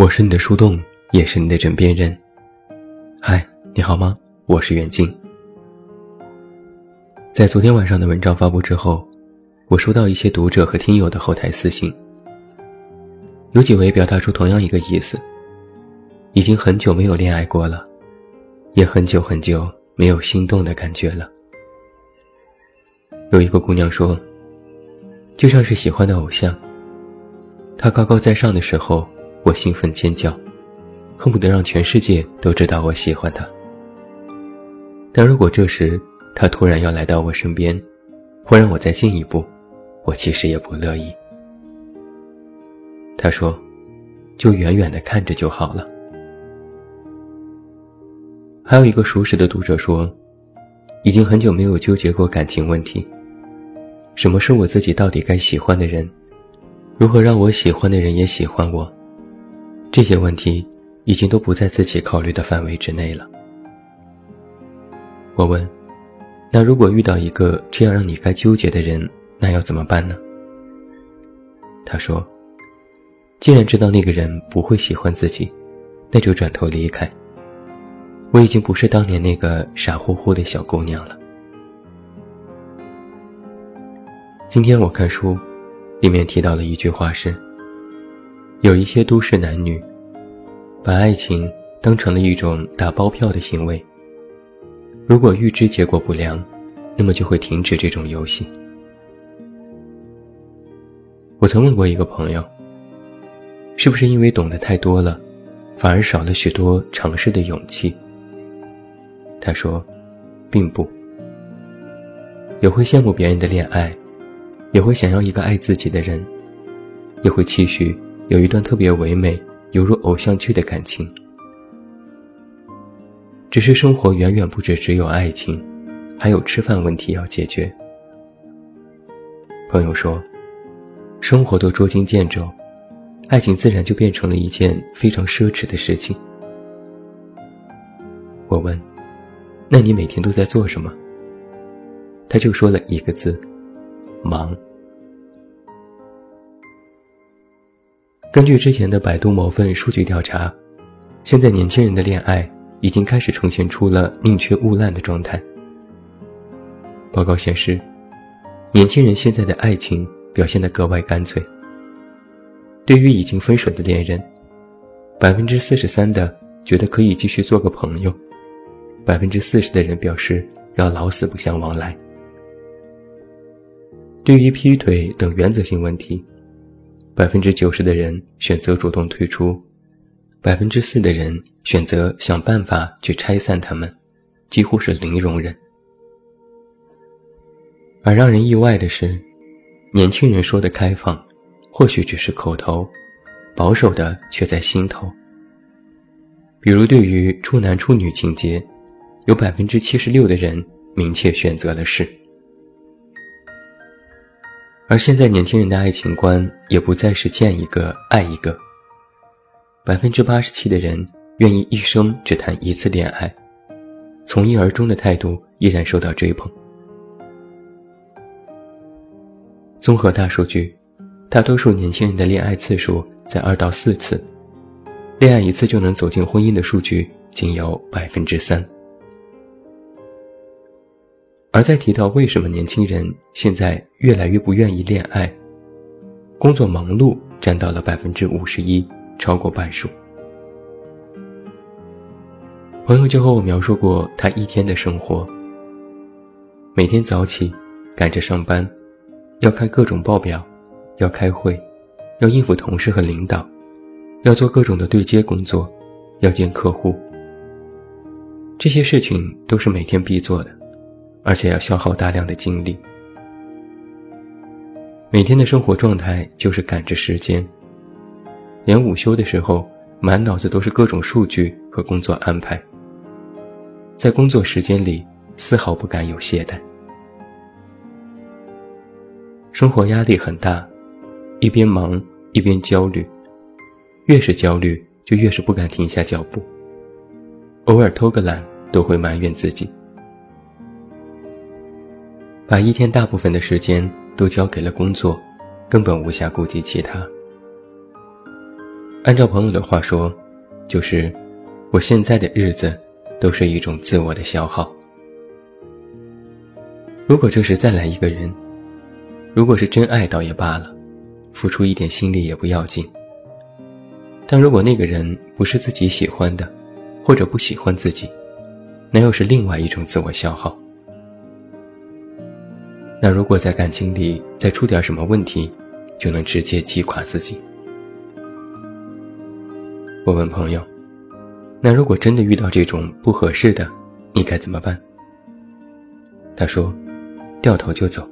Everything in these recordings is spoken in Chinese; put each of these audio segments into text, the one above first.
我是你的树洞，也是你的枕边人。嗨，你好吗？我是远近。在昨天晚上的文章发布之后，我收到一些读者和听友的后台私信，有几位表达出同样一个意思：已经很久没有恋爱过了，也很久很久没有心动的感觉了。有一个姑娘说，就像是喜欢的偶像，他高高在上的时候。我兴奋尖叫，恨不得让全世界都知道我喜欢他。但如果这时他突然要来到我身边，或让我再进一步，我其实也不乐意。他说：“就远远的看着就好了。”还有一个熟识的读者说：“已经很久没有纠结过感情问题。什么是我自己到底该喜欢的人？如何让我喜欢的人也喜欢我？”这些问题已经都不在自己考虑的范围之内了。我问：“那如果遇到一个这样让你该纠结的人，那要怎么办呢？”他说：“既然知道那个人不会喜欢自己，那就转头离开。我已经不是当年那个傻乎乎的小姑娘了。”今天我看书，里面提到了一句话是。有一些都市男女，把爱情当成了一种打包票的行为。如果预知结果不良，那么就会停止这种游戏。我曾问过一个朋友，是不是因为懂得太多了，反而少了许多尝试的勇气？他说，并不。也会羡慕别人的恋爱，也会想要一个爱自己的人，也会期许。有一段特别唯美，犹如偶像剧的感情。只是生活远远不止只有爱情，还有吃饭问题要解决。朋友说，生活都捉襟见肘，爱情自然就变成了一件非常奢侈的事情。我问，那你每天都在做什么？他就说了一个字：忙。根据之前的百度某份数据调查，现在年轻人的恋爱已经开始呈现出了宁缺毋滥的状态。报告显示，年轻人现在的爱情表现得格外干脆。对于已经分手的恋人，百分之四十三的觉得可以继续做个朋友，百分之四十的人表示要老死不相往来。对于劈腿等原则性问题。百分之九十的人选择主动退出，百分之四的人选择想办法去拆散他们，几乎是零容忍。而让人意外的是，年轻人说的开放，或许只是口头，保守的却在心头。比如，对于处男处女情节，有百分之七十六的人明确选择了是。而现在年轻人的爱情观也不再是见一个爱一个。百分之八十七的人愿意一生只谈一次恋爱，从一而终的态度依然受到追捧。综合大数据，大多数年轻人的恋爱次数在二到四次，恋爱一次就能走进婚姻的数据仅有百分之三。而在提到为什么年轻人现在越来越不愿意恋爱，工作忙碌占到了百分之五十一，超过半数。朋友就和我描述过他一天的生活：每天早起，赶着上班，要看各种报表，要开会，要应付同事和领导，要做各种的对接工作，要见客户。这些事情都是每天必做的。而且要消耗大量的精力，每天的生活状态就是赶着时间，连午休的时候，满脑子都是各种数据和工作安排。在工作时间里，丝毫不敢有懈怠。生活压力很大，一边忙一边焦虑，越是焦虑，就越是不敢停下脚步。偶尔偷个懒，都会埋怨自己。把一天大部分的时间都交给了工作，根本无暇顾及其他。按照朋友的话说，就是我现在的日子都是一种自我的消耗。如果这时再来一个人，如果是真爱倒也罢了，付出一点心力也不要紧。但如果那个人不是自己喜欢的，或者不喜欢自己，那又是另外一种自我消耗。那如果在感情里再出点什么问题，就能直接击垮自己。我问朋友：“那如果真的遇到这种不合适的，你该怎么办？”他说：“掉头就走。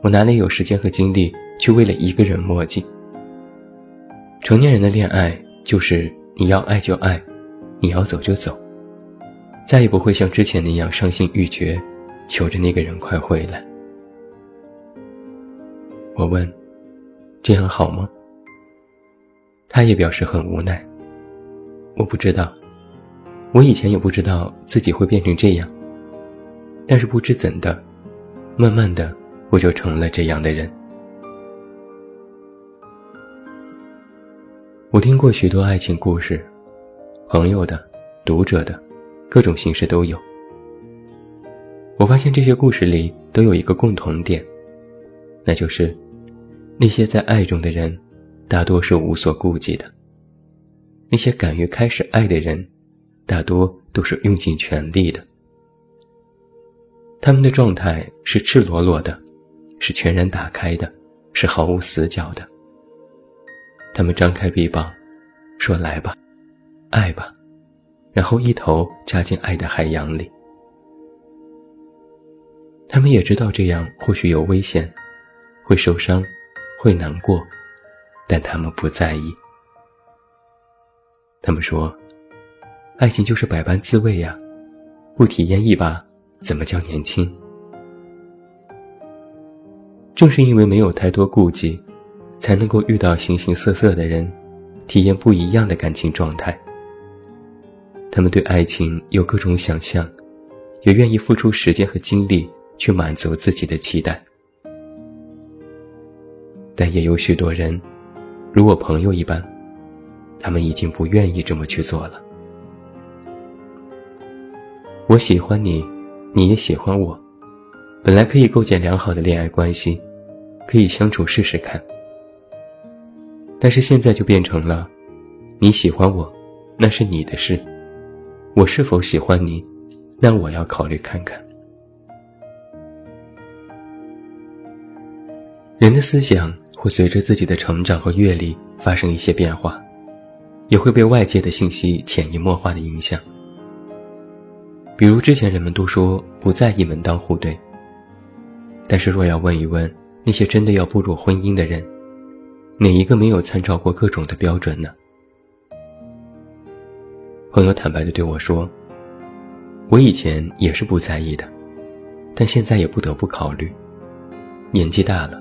我哪里有时间和精力去为了一个人磨叽？成年人的恋爱就是你要爱就爱，你要走就走，再也不会像之前那样伤心欲绝，求着那个人快回来。”我问：“这样好吗？”他也表示很无奈。我不知道，我以前也不知道自己会变成这样。但是不知怎的，慢慢的我就成了这样的人。我听过许多爱情故事，朋友的、读者的，各种形式都有。我发现这些故事里都有一个共同点，那就是，那些在爱中的人。大多是无所顾忌的。那些敢于开始爱的人，大多都是用尽全力的。他们的状态是赤裸裸的，是全然打开的，是毫无死角的。他们张开臂膀，说：“来吧，爱吧。”然后一头扎进爱的海洋里。他们也知道这样或许有危险，会受伤，会难过。但他们不在意。他们说：“爱情就是百般滋味呀，不体验一把，怎么叫年轻？”正是因为没有太多顾忌，才能够遇到形形色色的人，体验不一样的感情状态。他们对爱情有各种想象，也愿意付出时间和精力去满足自己的期待。但也有许多人。如我朋友一般，他们已经不愿意这么去做了。我喜欢你，你也喜欢我，本来可以构建良好的恋爱关系，可以相处试试看。但是现在就变成了，你喜欢我，那是你的事；我是否喜欢你，那我要考虑看看。人的思想。会随着自己的成长和阅历发生一些变化，也会被外界的信息潜移默化的影响。比如之前人们都说不在意门当户对，但是若要问一问那些真的要步入婚姻的人，哪一个没有参照过各种的标准呢？朋友坦白的对我说：“我以前也是不在意的，但现在也不得不考虑，年纪大了。”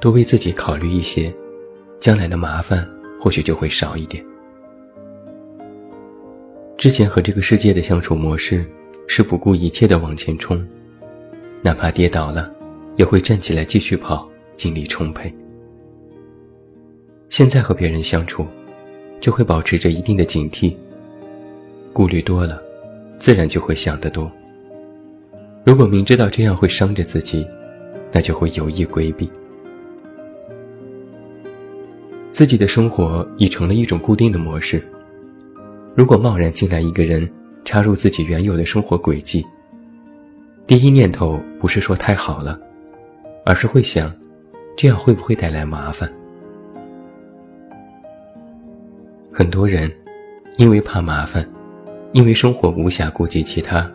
多为自己考虑一些，将来的麻烦或许就会少一点。之前和这个世界的相处模式是不顾一切的往前冲，哪怕跌倒了，也会站起来继续跑，精力充沛。现在和别人相处，就会保持着一定的警惕，顾虑多了，自然就会想得多。如果明知道这样会伤着自己，那就会有意规避。自己的生活已成了一种固定的模式。如果贸然进来一个人，插入自己原有的生活轨迹，第一念头不是说太好了，而是会想，这样会不会带来麻烦？很多人因为怕麻烦，因为生活无暇顾及其他，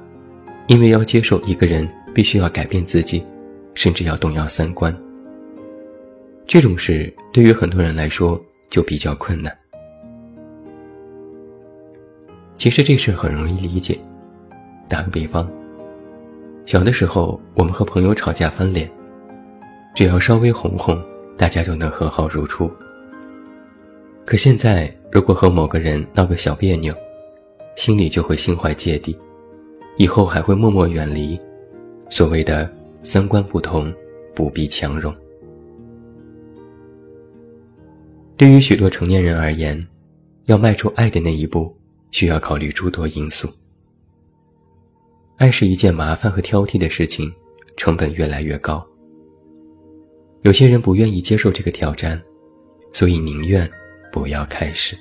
因为要接受一个人必须要改变自己，甚至要动摇三观。这种事对于很多人来说就比较困难。其实这事很容易理解。打个比方，小的时候我们和朋友吵架翻脸，只要稍微哄哄，大家就能和好如初。可现在如果和某个人闹个小别扭，心里就会心怀芥蒂，以后还会默默远离。所谓的三观不同，不必强融。对于许多成年人而言，要迈出爱的那一步，需要考虑诸多因素。爱是一件麻烦和挑剔的事情，成本越来越高。有些人不愿意接受这个挑战，所以宁愿不要开始。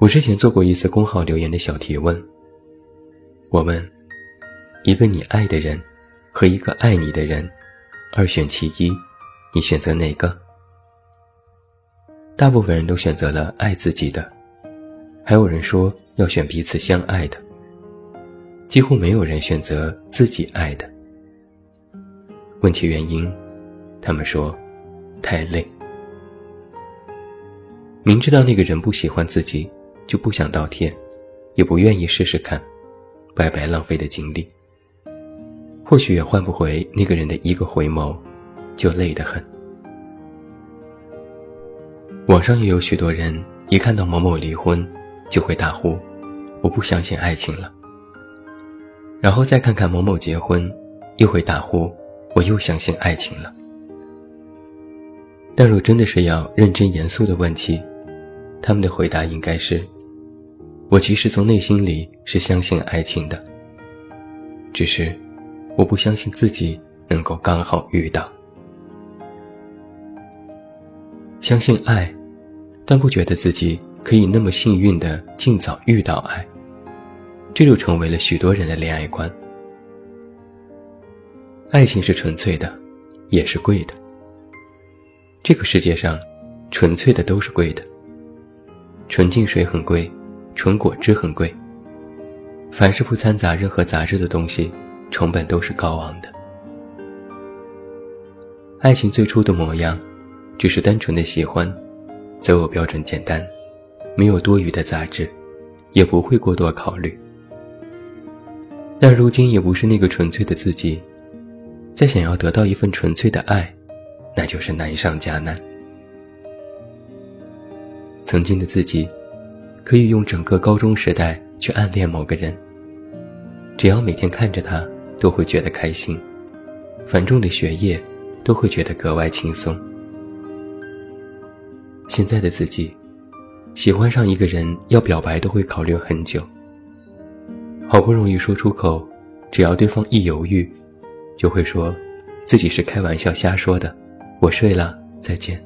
我之前做过一次公号留言的小提问，我问：一个你爱的人和一个爱你的人，二选其一，你选择哪个？大部分人都选择了爱自己的，还有人说要选彼此相爱的。几乎没有人选择自己爱的。问其原因，他们说：太累。明知道那个人不喜欢自己，就不想倒贴，也不愿意试试看，白白浪费的精力。或许也换不回那个人的一个回眸，就累得很。网上也有许多人，一看到某某离婚，就会大呼：“我不相信爱情了。”然后再看看某某结婚，又会大呼：“我又相信爱情了。”但若真的是要认真严肃的问起，他们的回答应该是：“我其实从内心里是相信爱情的，只是我不相信自己能够刚好遇到。相信爱，但不觉得自己可以那么幸运的尽早遇到爱。”这就成为了许多人的恋爱观。爱情是纯粹的，也是贵的。这个世界上，纯粹的都是贵的。纯净水很贵，纯果汁很贵。凡是不掺杂任何杂质的东西，成本都是高昂的。爱情最初的模样，只是单纯的喜欢，择偶标准简单，没有多余的杂质，也不会过多考虑。但如今也不是那个纯粹的自己，再想要得到一份纯粹的爱，那就是难上加难。曾经的自己，可以用整个高中时代去暗恋某个人，只要每天看着他，都会觉得开心，繁重的学业都会觉得格外轻松。现在的自己，喜欢上一个人要表白都会考虑很久。好不容易说出口，只要对方一犹豫，就会说自己是开玩笑瞎说的。我睡了，再见。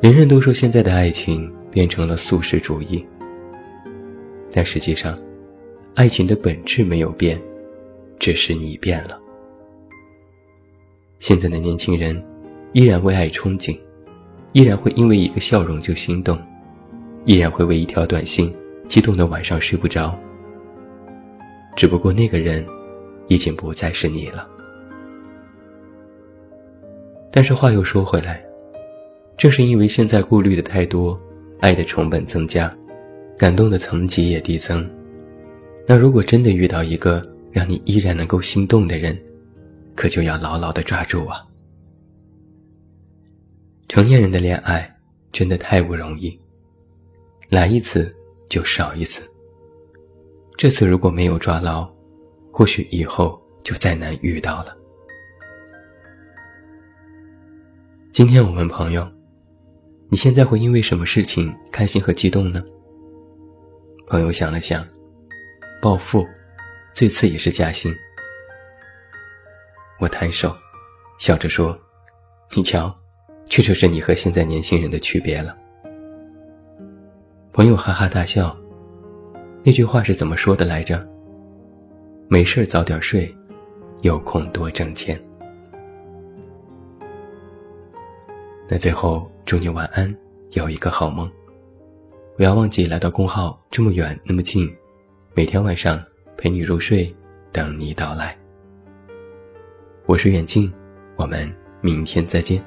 人人都说现在的爱情变成了素食主义，但实际上，爱情的本质没有变，只是你变了。现在的年轻人依然为爱憧憬，依然会因为一个笑容就心动，依然会为一条短信。激动的晚上睡不着，只不过那个人已经不再是你了。但是话又说回来，正是因为现在顾虑的太多，爱的成本增加，感动的层级也递增。那如果真的遇到一个让你依然能够心动的人，可就要牢牢的抓住啊！成年人的恋爱真的太不容易，来一次。就少一次。这次如果没有抓牢，或许以后就再难遇到了。今天我问朋友：“你现在会因为什么事情开心和激动呢？”朋友想了想，暴富，最次也是加薪。我摊手，笑着说：“你瞧，这就是你和现在年轻人的区别了。”朋友哈哈大笑，那句话是怎么说的来着？没事早点睡，有空多挣钱。那最后祝你晚安，有一个好梦。不要忘记来到公号，这么远那么近，每天晚上陪你入睡，等你到来。我是远近，我们明天再见。